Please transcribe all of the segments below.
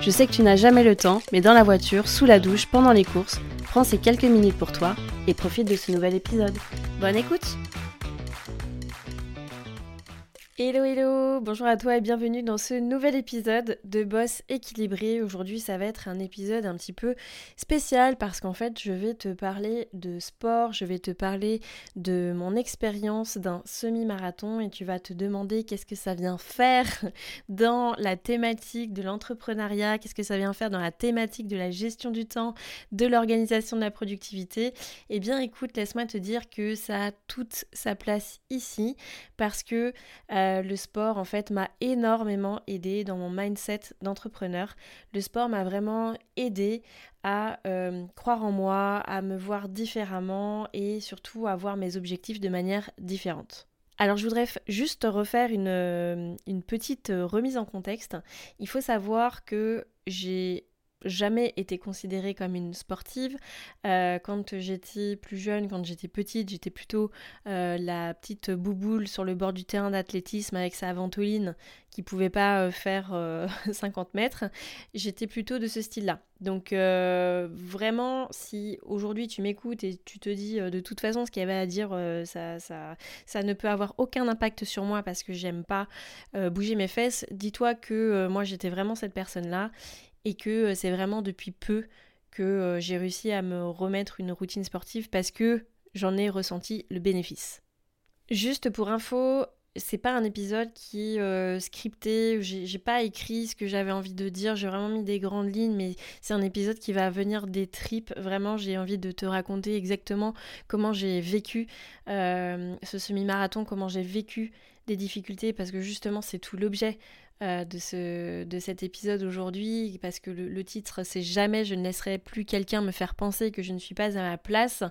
Je sais que tu n'as jamais le temps, mais dans la voiture, sous la douche, pendant les courses, prends ces quelques minutes pour toi et profite de ce nouvel épisode. Bonne écoute Hello hello, bonjour à toi et bienvenue dans ce nouvel épisode de Boss équilibré. Aujourd'hui ça va être un épisode un petit peu spécial parce qu'en fait je vais te parler de sport, je vais te parler de mon expérience d'un semi-marathon et tu vas te demander qu'est-ce que ça vient faire dans la thématique de l'entrepreneuriat, qu'est-ce que ça vient faire dans la thématique de la gestion du temps, de l'organisation de la productivité. Eh bien écoute, laisse-moi te dire que ça a toute sa place ici parce que... Euh, euh, le sport, en fait, m'a énormément aidé dans mon mindset d'entrepreneur. Le sport m'a vraiment aidé à euh, croire en moi, à me voir différemment et surtout à voir mes objectifs de manière différente. Alors je voudrais juste refaire une, une petite remise en contexte. Il faut savoir que j'ai jamais été considérée comme une sportive. Euh, quand j'étais plus jeune, quand j'étais petite, j'étais plutôt euh, la petite bouboule sur le bord du terrain d'athlétisme avec sa ventoline qui pouvait pas euh, faire 50 mètres. J'étais plutôt de ce style-là. Donc vraiment, si aujourd'hui tu m'écoutes et tu te dis de toute façon ce qu'il y avait à dire, ça, ça, ça, ne peut avoir aucun impact sur moi parce que j'aime pas bouger mes fesses, dis-toi que moi j'étais vraiment cette personne-là et que euh, c'est vraiment depuis peu que euh, j'ai réussi à me remettre une routine sportive parce que j'en ai ressenti le bénéfice. Juste pour info, c'est pas un épisode qui est euh, scripté, j'ai pas écrit ce que j'avais envie de dire, j'ai vraiment mis des grandes lignes, mais c'est un épisode qui va venir des tripes. Vraiment, j'ai envie de te raconter exactement comment j'ai vécu ce semi-marathon, comment j'ai vécu des difficultés, parce que justement, c'est tout l'objet euh, de, ce, de cet épisode aujourd'hui, parce que le, titre c'est Jamais je ne laisserai plus quelqu'un me faire penser que je ne suis pas à ma place.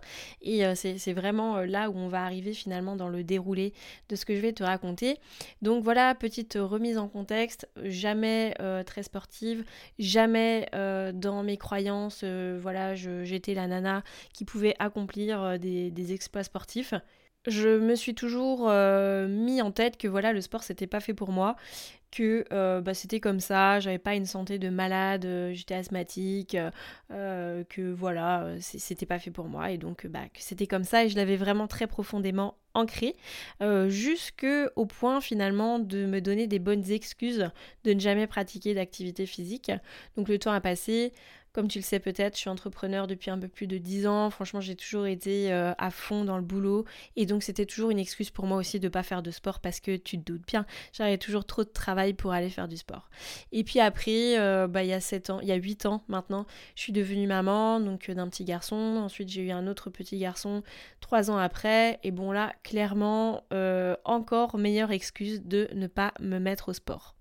Et euh, c'est vraiment euh, là où on va arriver finalement dans le déroulé de ce que je vais te raconter. Donc voilà, petite remise en contexte, jamais très sportive, jamais dans mes croyances, voilà, j'étais la nana qui pouvait accomplir des, des exploits sportifs je me suis toujours mis en tête que voilà le sport c'était pas fait pour moi que euh, bah, c'était comme ça, j'avais pas une santé de malade, euh, j'étais asthmatique, euh, que voilà, c'était pas fait pour moi et donc bah, c'était comme ça et je l'avais vraiment très profondément ancré, jusque au point finalement de me donner des bonnes excuses de ne jamais pratiquer d'activité physique. Donc le temps a passé, comme tu le sais peut-être, je suis entrepreneur depuis un peu plus de 10 ans. Franchement, j'ai toujours été euh, à fond dans le boulot. Et donc, c'était toujours une excuse pour moi aussi de ne pas faire de sport parce que tu te doutes bien, j'avais toujours trop de travail pour aller faire du sport. Et puis après, euh, bah, il y a 7 ans, il y a 8 ans maintenant, je suis devenue maman donc euh, d'un petit garçon. Ensuite, j'ai eu un autre petit garçon 3 ans après. Et bon, là, clairement, encore meilleure excuse de ne pas me mettre au sport.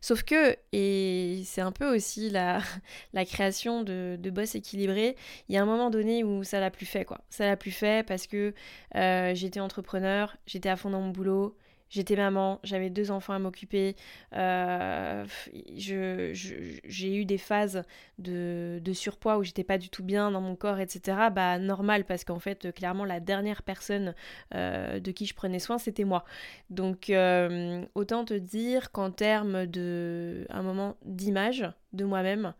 Sauf que, et c'est un peu aussi la, la création de, de boss équilibré, il y a un moment donné où ça l'a plus fait, quoi. Ça l'a plus fait parce que euh, j'étais entrepreneur, j'étais à fond dans mon boulot, J'étais maman, j'avais deux enfants à m'occuper. Euh, j'ai eu des phases de, surpoids où j'étais pas du tout bien dans mon corps, etc. Bah normal parce qu'en fait, clairement, la dernière personne euh, de qui je prenais soin, c'était moi. Donc euh, autant te dire qu'en termes de un moment d'image de moi-même,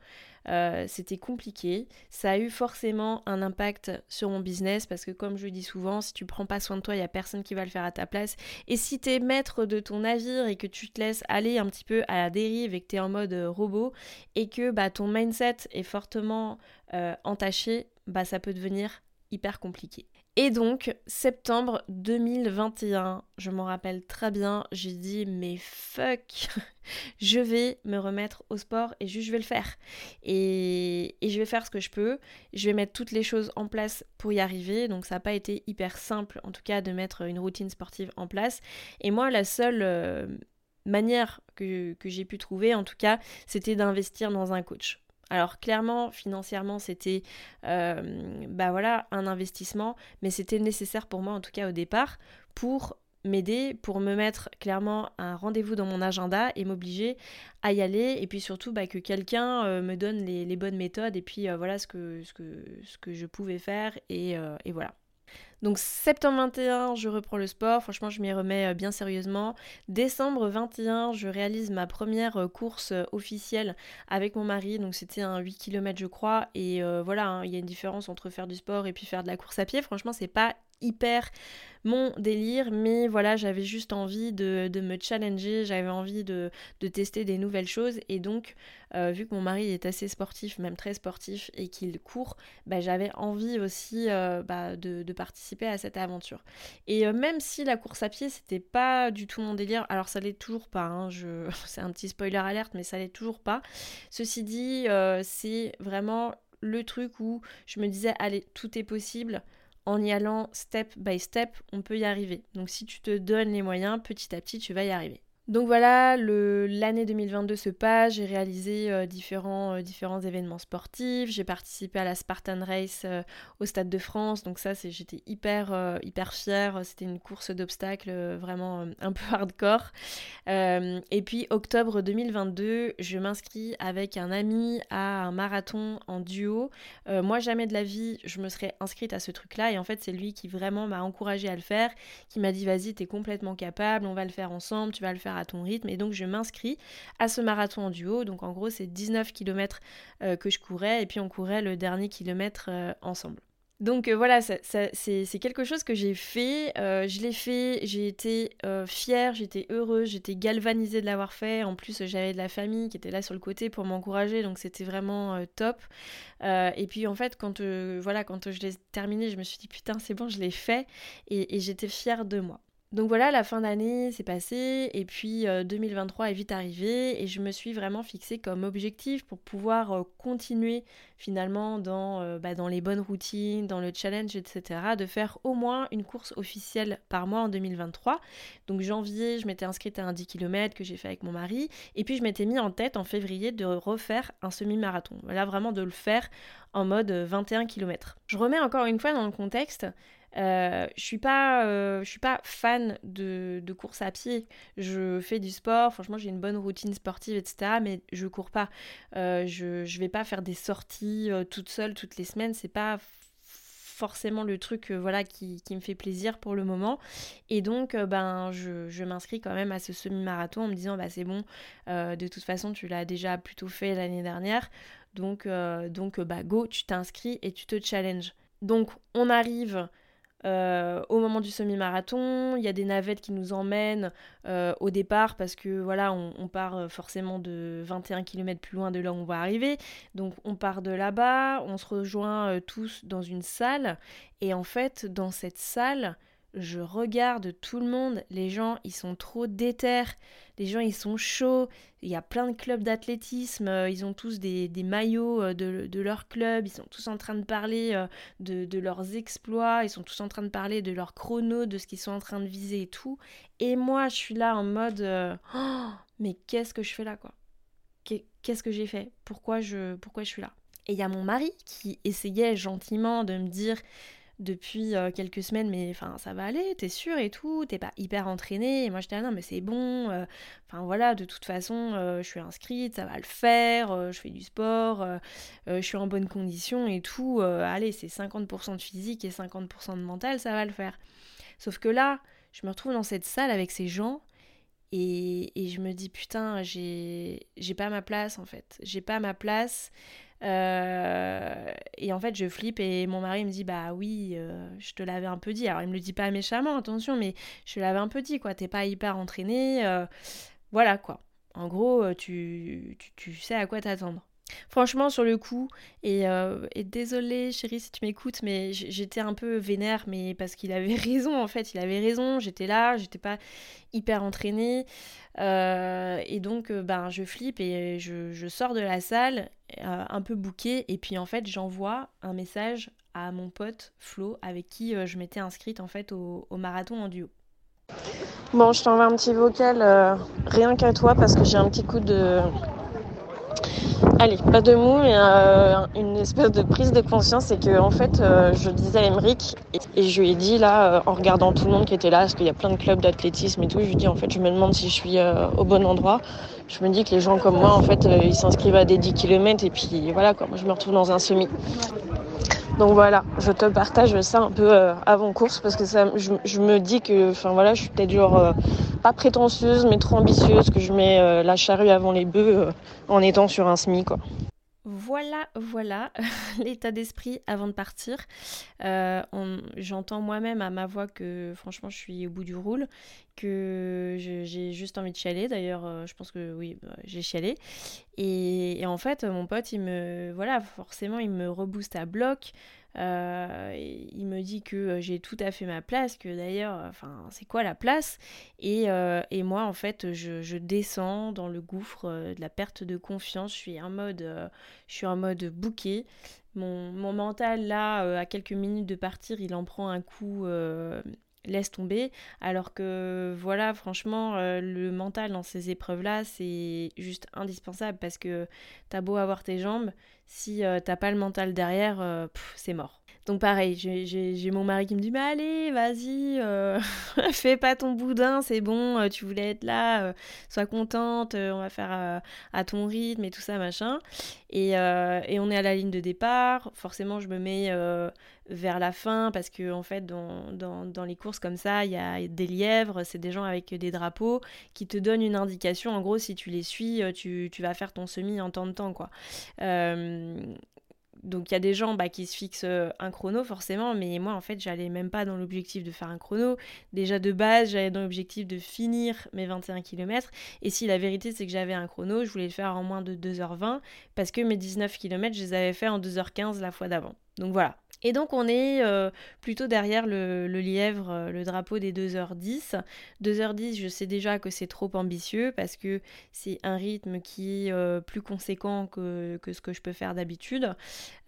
euh, c'était compliqué. Ça a eu forcément un impact sur mon business parce que comme je le dis souvent, si tu prends pas soin de toi, il y a personne qui va le faire à ta place. Et si tu es maître de ton navire et que tu te laisses aller un petit peu à la dérive et que tu es en mode euh, robot et que bah, ton mindset est fortement euh, entaché, bah, ça peut devenir hyper compliqué. Et donc, septembre 2021, je m'en rappelle très bien, j'ai dit mais fuck, je vais me remettre au sport et juste je vais le faire. Et, je vais faire ce que je peux, je vais mettre toutes les choses en place pour y arriver. Donc ça n'a pas été hyper simple en tout cas de mettre une routine sportive en place. Et moi, la seule... Euh, manière que, que j'ai pu trouver, en tout cas, c'était d'investir dans un coach. Alors clairement, financièrement, c'était bah voilà, un investissement, mais c'était nécessaire pour moi en tout cas au départ pour m'aider pour me mettre clairement un rendez-vous dans mon agenda et m'obliger à y aller et puis surtout bah, que quelqu'un euh, me donne les, bonnes méthodes et puis euh, voilà ce que, je pouvais faire euh, et voilà. Donc septembre 21, je reprends le sport, franchement je m'y remets bien sérieusement. Décembre 21, je réalise ma première course officielle avec mon mari, donc c'était un 8 km je crois, et voilà, hein, il y a une différence entre faire du sport et puis faire de la course à pied, franchement c'est pas hyper mon délire, mais voilà, j'avais juste envie de, me challenger, j'avais envie de, tester des nouvelles choses, et donc, euh, vu que mon mari est assez sportif, même très sportif, et qu'il court, bah, j'avais envie aussi euh, bah, de, participer à cette aventure. Et euh, même si la course à pied, c'était pas du tout mon délire, alors ça l'est toujours pas, hein, je... c'est un petit spoiler alerte, mais ça l'est toujours pas. Ceci dit, c'est vraiment le truc où je me disais, allez, tout est possible en y allant step by step, on peut y arriver. Donc si tu te donnes les moyens, petit à petit, tu vas y arriver. Donc voilà, l'année 2022 se passe, j'ai réalisé euh, différents, euh, différents événements sportifs, j'ai participé à la Spartan Race euh, au Stade de France, donc ça j'étais hyper, hyper fière, c'était une course d'obstacles vraiment un peu hardcore. et puis octobre 2022, je m'inscris avec un ami à un marathon en duo. moi jamais de la vie je me serais inscrite à ce truc-là, et en fait c'est lui qui vraiment m'a encouragé à le faire, qui m'a dit vas-y t'es complètement capable, on va le faire ensemble, tu vas le faire à ton rythme. Et donc je m'inscris à ce marathon en duo. Donc en gros c'est 19 km euh, que je courais et puis on courait le dernier kilomètre euh, ensemble. Donc euh, voilà, c'est quelque chose que j'ai fait. je l'ai fait, j'ai été fière, j'étais heureuse, j'étais galvanisée de l'avoir fait. En plus, j'avais de la famille qui était là sur le côté pour m'encourager, donc c'était vraiment top. et puis en fait, quand, voilà, quand je l'ai terminé, je me suis dit putain, c'est bon, je l'ai fait et j'étais fière de moi. Donc voilà, la fin d'année s'est passée et puis 2023 euh, est vite arrivé et je me suis vraiment fixée comme objectif pour pouvoir euh, continuer finalement dans, euh, bah, dans les bonnes routines, dans le challenge, etc. de faire au moins une course officielle par mois en 2023. Donc janvier, je m'étais inscrite à un 10 km que j'ai fait avec mon mari et puis je m'étais mis en tête en février de refaire un semi-marathon. Voilà, vraiment de le faire en mode 21 km. Je remets encore une fois dans le contexte, euh, je suis pas, euh, je suis pas fan de, course à pied. Je fais du sport, franchement j'ai une bonne routine sportive, etc. Mais je cours pas. Euh, je, je vais pas faire des sorties toute seule toutes les semaines. C'est pas forcément le truc voilà qui, qui, me fait plaisir pour le moment et donc ben je, je m'inscris quand même à ce semi-marathon en me disant bah c'est bon de toute façon tu l'as déjà plutôt fait l'année dernière donc donc bah go tu t'inscris et tu te challenges donc on arrive euh, au moment du semi-marathon, il y a des navettes qui nous emmènent euh, au départ parce que voilà, on, part euh, forcément de 21 km plus loin de là où on va arriver. Donc on part de là-bas, on se rejoint tous dans une salle et en fait dans cette salle, je regarde tout le monde, les gens ils sont trop déter, les gens ils sont chauds, il y a plein de clubs d'athlétisme, euh, ils ont tous des, maillots euh, de, leur club, ils sont tous en train de parler euh, de, leurs exploits, ils sont tous en train de parler de leur chrono, de ce qu'ils sont en train de viser et tout. Et moi je suis là en mode oh, mais qu'est-ce que je fais là quoi? Qu'est-ce que j'ai fait? Pourquoi je, pourquoi je suis là? Et il y a mon mari qui essayait gentiment de me dire depuis euh, quelques semaines, mais enfin ça va aller, t'es sûr et tout, t'es pas hyper entraîné. Et moi j'étais là, non mais c'est bon, euh, enfin voilà, de toute façon euh, je suis inscrite, ça va le faire, je fais du sport, je suis en bonne condition et tout. allez, c'est 50% de physique et 50% de mental, ça va le faire. Sauf que là, je me retrouve dans cette salle avec ces gens. Et, et je me dis putain j'ai pas ma place en fait j'ai pas ma place euh, et en fait, je flippe et mon mari me dit Bah oui, euh, je te l'avais un peu dit. Alors, il me le dit pas méchamment, attention, mais je te l'avais un peu dit, quoi. T'es pas hyper entraîné. Euh, voilà, quoi. En gros, tu, tu, tu sais à quoi t'attendre. Franchement, sur le coup, et, euh, et désolé chérie si tu m'écoutes, mais j'étais un peu vénère, mais parce qu'il avait raison en fait, il avait raison, j'étais là, j'étais pas hyper entraînée, euh, et donc euh, ben je flippe et je, sors de la salle un peu bouquée, et puis en fait j'envoie un message à mon pote Flo avec qui je m'étais inscrite en fait au, marathon en duo. Bon, je t'envoie un petit vocal rien qu'à toi parce que j'ai un petit coup de Allez, pas de mots, mais euh, une espèce de prise de conscience, c'est que en fait, euh, je disais à Emeric et, je lui ai dit là, euh, en regardant tout le monde qui était là, parce qu'il y a plein de clubs d'athlétisme et tout, je lui ai dit en fait, je me demande si je suis au bon endroit. Je me dis que les gens comme moi, en fait, ils s'inscrivent à des 10 km et puis voilà, quoi, moi je me retrouve dans un semi. Donc voilà, je te partage ça un peu avant course parce que ça, je, me dis que, enfin voilà, je suis peut-être genre pas prétentieuse mais trop ambitieuse, que je mets la charrue avant les bœufs en étant sur un SMI quoi. Voilà, voilà l'état d'esprit avant de partir. Euh, j'entends moi-même à ma voix que franchement je suis au bout du roule, que j'ai juste envie de chialer. D'ailleurs, euh, je pense que oui, bah, j'ai chialé. Et, en fait, mon pote, me, voilà, forcément, il me rebooste à bloc. Euh, il me dit que j'ai tout à fait ma place, que d'ailleurs, c'est quoi la place? Et, moi, en fait, je, descends dans le gouffre de la perte de confiance. Je suis en mode, suis en mode bouquet. Mon, mental, là, à quelques minutes de partir, il en prend un coup laisse tomber. Alors que voilà, franchement, le mental dans ces épreuves-là, c'est juste indispensable parce que t'as beau avoir tes jambes, si euh, t'as pas le mental derrière, euh, c'est mort. Donc pareil, j'ai mon mari qui me dit mais allez, vas-y, euh, fais pas ton boudin, c'est bon, tu voulais être là, sois contente, on va faire à ton rythme et tout ça machin. Et, on est à la ligne de départ. Forcément, je me mets vers la fin parce que en fait, dans, les courses comme ça, il y a des lièvres, c'est des gens avec des drapeaux qui te donnent une indication. En gros, si tu les suis, tu, tu vas faire ton semi en temps de temps quoi. Donc il y a des gens bah, qui se fixent euh, un chrono forcément, mais moi en fait j'allais même pas dans l'objectif de faire un chrono. Déjà de base j'allais dans l'objectif de finir mes 21 km. Et si la vérité c'est que j'avais un chrono, je voulais le faire en moins de 2h20 parce que mes 19 km je les avais fait en 2h15 la fois d'avant. Donc voilà, et donc on est euh, plutôt derrière le, lièvre, euh, le drapeau des 2h10. 2h10, je sais déjà que c'est trop ambitieux parce que c'est un rythme qui est euh, plus conséquent que, ce que je peux faire d'habitude.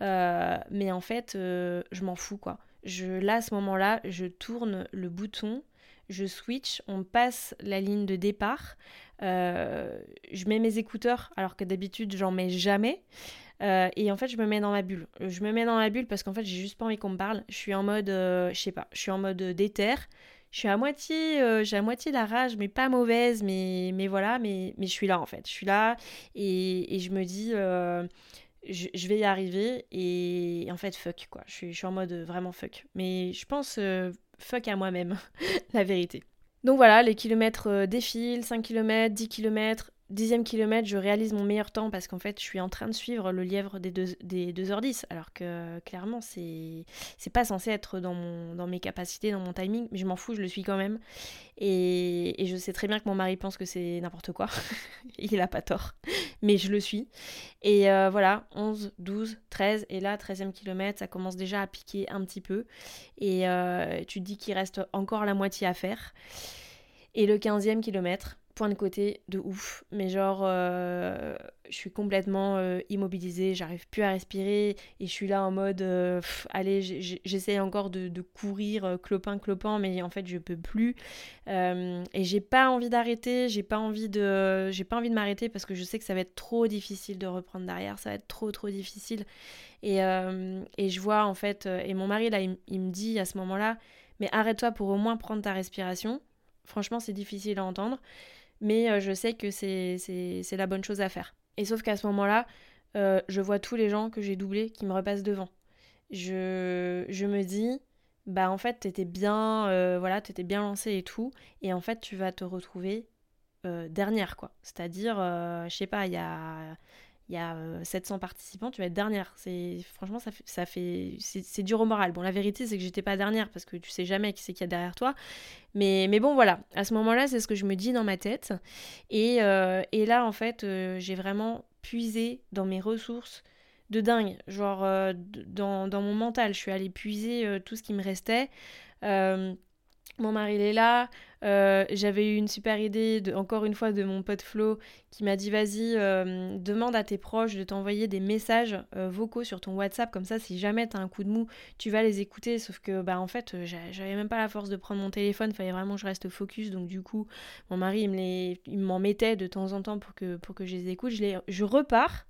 mais en fait, je m'en fous quoi. Là, à ce moment-là, je tourne le bouton, je switch, on passe la ligne de départ. je mets mes écouteurs alors que d'habitude j'en mets jamais. Euh, et en fait, je me mets dans ma bulle. Je me mets dans ma bulle parce qu'en fait, j'ai juste pas envie qu'on me parle. Je suis en mode, euh, je sais pas, je suis en mode déter. Je suis à moitié, euh, j'ai à moitié la rage, mais pas mauvaise, mais, mais voilà, mais, mais je suis là en fait. Je suis là et, je me dis, je, vais y arriver et, en fait, fuck quoi. Je suis, je suis en mode vraiment fuck. Mais je pense fuck à moi-même, la vérité. Donc voilà, les kilomètres défilent, 5 km, 10 km, dixième kilomètre, je réalise mon meilleur temps parce qu'en fait, je suis en train de suivre le lièvre des, deux, des 2h10. Alors que clairement, c'est, pas censé être dans mes capacités, dans mon timing, mais je m'en fous, je le suis quand même. Et, et je sais très bien que mon mari pense que c'est n'importe quoi. Il a pas tort. Mais je le suis. Et euh, voilà, 11, 12, 13. Et là, 13e kilomètre, ça commence déjà à piquer un petit peu. Et euh, tu te dis qu'il reste encore la moitié à faire. Et le 15e kilomètre, point de côté de ouf. Mais genre, euh, je suis complètement euh, immobilisée, j'arrive plus à respirer et je suis là en mode, euh, allez, j'essaie encore de, courir clopin clopin, mais en fait je peux plus. et j'ai pas envie d'arrêter, j'ai pas envie de, j'ai pas envie de m'arrêter parce que je sais que ça va être trop difficile de reprendre derrière, ça va être trop trop difficile. Et, et je vois en fait, et mon mari là, il me dit à ce moment-là, mais arrête-toi pour au moins prendre ta respiration. Franchement, c'est difficile à entendre mais euh, je sais que c'est la bonne chose à faire. Et sauf qu'à ce moment-là, euh, je vois tous les gens que j'ai doublés qui me repassent devant. Je, je me dis, bah en fait, t'étais bien, euh, voilà, t'étais bien lancé et tout, et en fait, tu vas te retrouver dernière, quoi. C'est-à-dire, je sais pas, il y a il y a 700 euh, participants, tu vas être dernière. C'est franchement ça fait, ça fait c'est dur au moral. Bon, la vérité c'est que j'étais pas dernière parce que tu sais jamais qui c'est qu'il y a derrière toi. Mais, mais bon voilà, à ce moment-là, c'est ce que je me dis dans ma tête. Et, euh, et là en fait, euh, j'ai vraiment puisé dans mes ressources de dingue, genre dans, dans, mon mental, je suis allée puiser tout ce qui me restait. Mon mari il est là. Euh, j'avais eu une super idée, encore une fois, de mon pote Flo qui m'a dit vas-y, euh, demande à tes proches de t'envoyer des messages euh, vocaux sur ton WhatsApp. Comme ça, si jamais t'as un coup de mou, tu vas les écouter. Sauf que, bah, en fait, j'avais même pas la force de prendre mon téléphone. Fallait vraiment que je reste focus. Donc, du coup, mon mari, il m'en mettait de temps en temps pour que, je les écoute. Je, repars.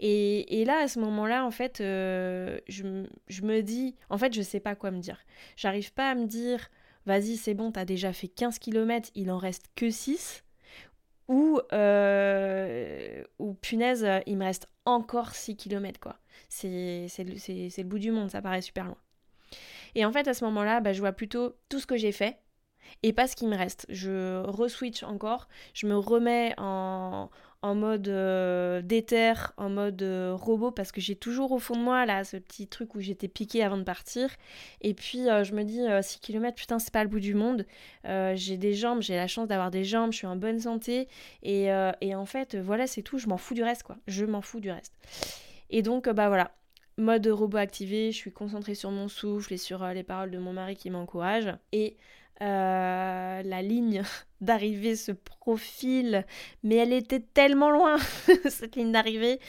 Et, là, à ce moment-là, en fait, je, je, me dis, en fait, je sais pas quoi me dire. J'arrive pas à me dire, vas-y, c'est bon, t'as déjà fait 15 km, il en reste que 6. Ou, ou punaise, il me reste encore 6 km, quoi. C'est le, bout du monde, ça paraît super loin. Et en fait, à ce moment-là, bah, je vois plutôt tout ce que j'ai fait et pas ce qui me reste. Je re-switch encore, je me remets en, en mode euh, en mode euh, robot, parce que j'ai toujours au fond de moi là ce petit truc où j'étais piqué avant de partir. Et puis euh, je me dis 6 euh, km, putain, c'est pas le bout du monde. j'ai des jambes, j'ai la chance d'avoir des jambes, je suis en bonne santé. Et, et en fait, voilà, c'est tout, je m'en fous du reste quoi. Je m'en fous du reste. Et donc, bah voilà, mode robot activé, je suis concentrée sur mon souffle et sur les paroles de mon mari qui m'encouragent. Et la ligne d'arrivée se profile, mais elle était tellement loin, cette ligne d'arrivée.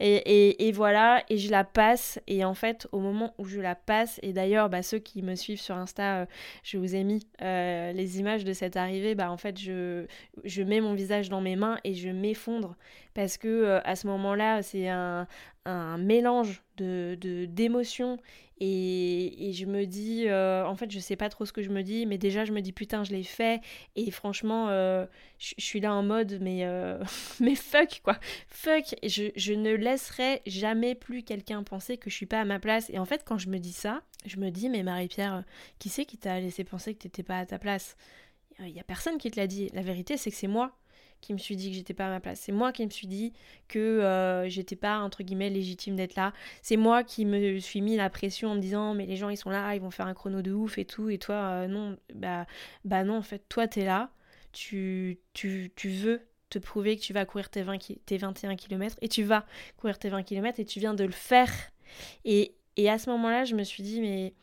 Et, voilà, et je la passe. Et en fait, au moment où je la passe, et d'ailleurs, bah, ceux qui me suivent sur Insta, euh, je vous ai mis euh, les images de cette arrivée. Bah, en fait, je, je mets mon visage dans mes mains et je m'effondre. Parce que à ce moment-là, c'est un, un mélange de d'émotions et, je me dis, euh, en fait, je sais pas trop ce que je me dis, mais déjà, je me dis, putain, je l'ai fait. Et franchement, euh, je, suis là en mode, mais, euh, mais fuck, quoi. Fuck. Et je, je ne laisserai jamais plus quelqu'un penser que je suis pas à ma place. Et en fait, quand je me dis ça, je me dis, mais Marie-Pierre, qui c'est qui t'a laissé penser que t'étais pas à ta place? Il y a personne qui te l'a dit. La vérité, c'est que c'est moi qui me suis dit que j'étais pas à ma place. C'est moi qui me suis dit que euh, j'étais pas entre guillemets légitime d'être là. C'est moi qui me suis mis la pression en me disant mais les gens ils sont là, ils vont faire un chrono de ouf et tout et toi euh, non bah bah non en fait toi t'es là, tu, tu, tu veux te prouver que tu vas courir tes, 20 tes 21 km et tu vas courir tes 20 km et tu viens de le faire. Et, et à ce moment-là, je me suis dit mais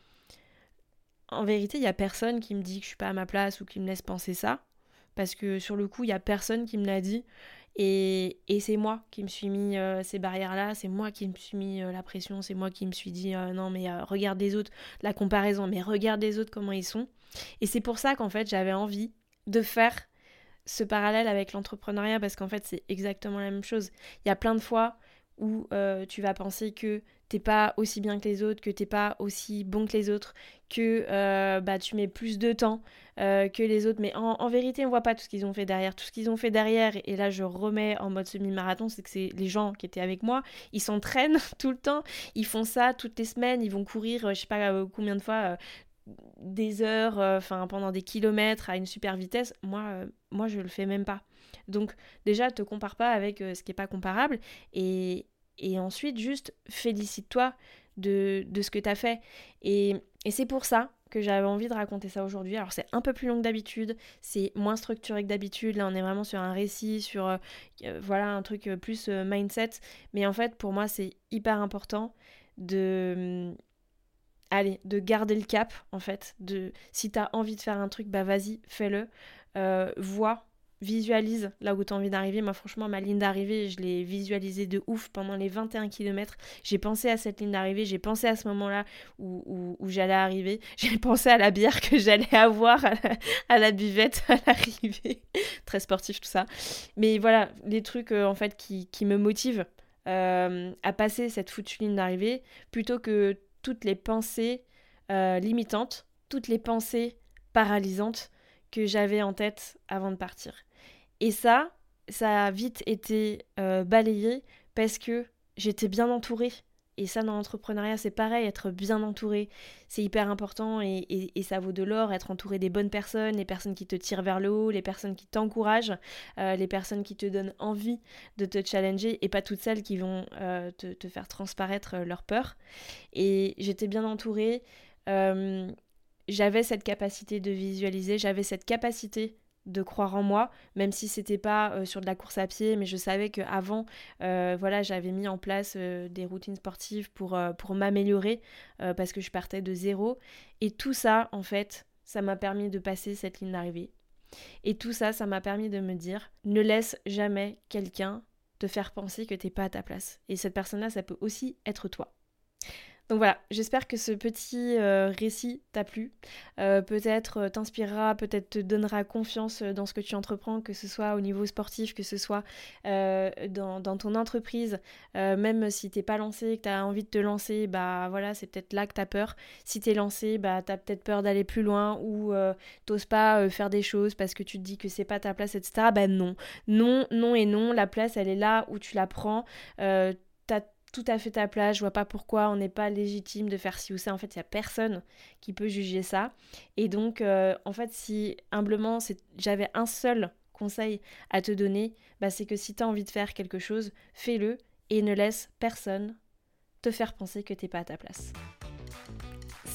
en vérité, il y a personne qui me dit que je suis pas à ma place ou qui me laisse penser ça parce que sur le coup, il n'y a personne qui me l'a dit. Et, c'est moi qui me suis mis euh, ces barrières-là, c'est moi qui me suis mis euh, la pression, c'est moi qui me suis dit euh, non mais regarde les autres, la comparaison, mais regarde les autres comment ils sont. Et c'est pour ça qu'en fait j'avais envie de faire ce parallèle avec l'entrepreneuriat parce qu'en fait c'est exactement la même chose. Il y a plein de fois où tu vas penser que t'es pas aussi bien que les autres, que t'es pas aussi bon que les autres, que euh, bah, tu mets plus de temps euh, que les autres. Mais en, vérité, on voit pas tout ce qu'ils ont fait derrière. Tout ce qu'ils ont fait derrière, et là je remets en mode semi-marathon, c'est que c'est les gens qui étaient avec moi, ils s'entraînent tout le temps, ils font ça toutes les semaines, ils vont courir, euh, je sais pas combien de fois des heures, enfin pendant des kilomètres à une super vitesse, moi, moi je le fais même pas. Donc déjà, te compare pas avec ce qui est pas comparable et, et ensuite juste félicite-toi de, ce que tu as fait. Et, c'est pour ça que j'avais envie de raconter ça aujourd'hui. Alors c'est un peu plus long que d'habitude, c'est moins structuré que d'habitude. Là on est vraiment sur un récit, sur euh, euh, voilà un truc euh, plus mindset. Mais en fait pour moi c'est hyper important de hum, allez, de garder le cap en fait. De si t'as envie de faire un truc, bah vas-y, fais-le. vois visualise là où tu as envie d'arriver. Moi, franchement, ma ligne d'arrivée, je l'ai visualisée de ouf pendant les 21 km. J'ai pensé à cette ligne d'arrivée, j'ai pensé à ce moment-là où, j'allais arriver. J'ai pensé à la bière que j'allais avoir à la, buvette à l'arrivée. Très sportif tout ça. Mais voilà, les trucs euh, en fait qui, me motivent euh, à passer cette foutue ligne d'arrivée plutôt que toutes les pensées euh, limitantes, toutes les pensées paralysantes que j'avais en tête avant de partir. Et ça, ça a vite été euh, balayé parce que j'étais bien entourée. Et ça, dans l'entrepreneuriat, c'est pareil, être bien entouré, c'est hyper important et, ça vaut de l'or, être entouré des bonnes personnes, les personnes qui te tirent vers le haut, les personnes qui t'encouragent, euh, les personnes qui te donnent envie de te challenger et pas toutes celles qui vont euh, te, faire transparaître leur peur. Et j'étais bien entourée, j'avais cette capacité de visualiser, j'avais cette capacité de croire en moi, même si c'était pas euh, sur de la course à pied, mais je savais qu'avant, euh, voilà, j'avais mis en place euh, des routines sportives pour, pour m'améliorer, parce que je partais de zéro. Et tout ça, en fait, ça m'a permis de passer cette ligne d'arrivée. Et tout ça, ça m'a permis de me dire, ne laisse jamais quelqu'un te faire penser que t'es pas à ta place. Et cette personne-là, ça peut aussi être toi. Donc voilà, j'espère que ce petit euh, récit t'a plu. Euh, peut-être euh, t'inspirera, peut-être te donnera confiance dans ce que tu entreprends, que ce soit au niveau sportif, que ce soit dans, ton entreprise. même si t'es pas lancé, que tu as envie de te lancer, bah voilà, c'est peut-être là que tu as peur. Si tu es lancé, bah tu as peut-être peur d'aller plus loin ou t'oses pas faire des choses parce que tu te dis que c'est pas ta place, etc. Bah non, non, non et non. La place, elle est là où tu la prends. Tout à fait ta place, je vois pas pourquoi on n'est pas légitime de faire ci ou ça. En fait, il y a personne qui peut juger ça. Et donc, euh, en fait, si humblement j'avais un seul conseil à te donner, bah, c'est que si tu as envie de faire quelque chose, fais-le et ne laisse personne te faire penser que t'es pas à ta place.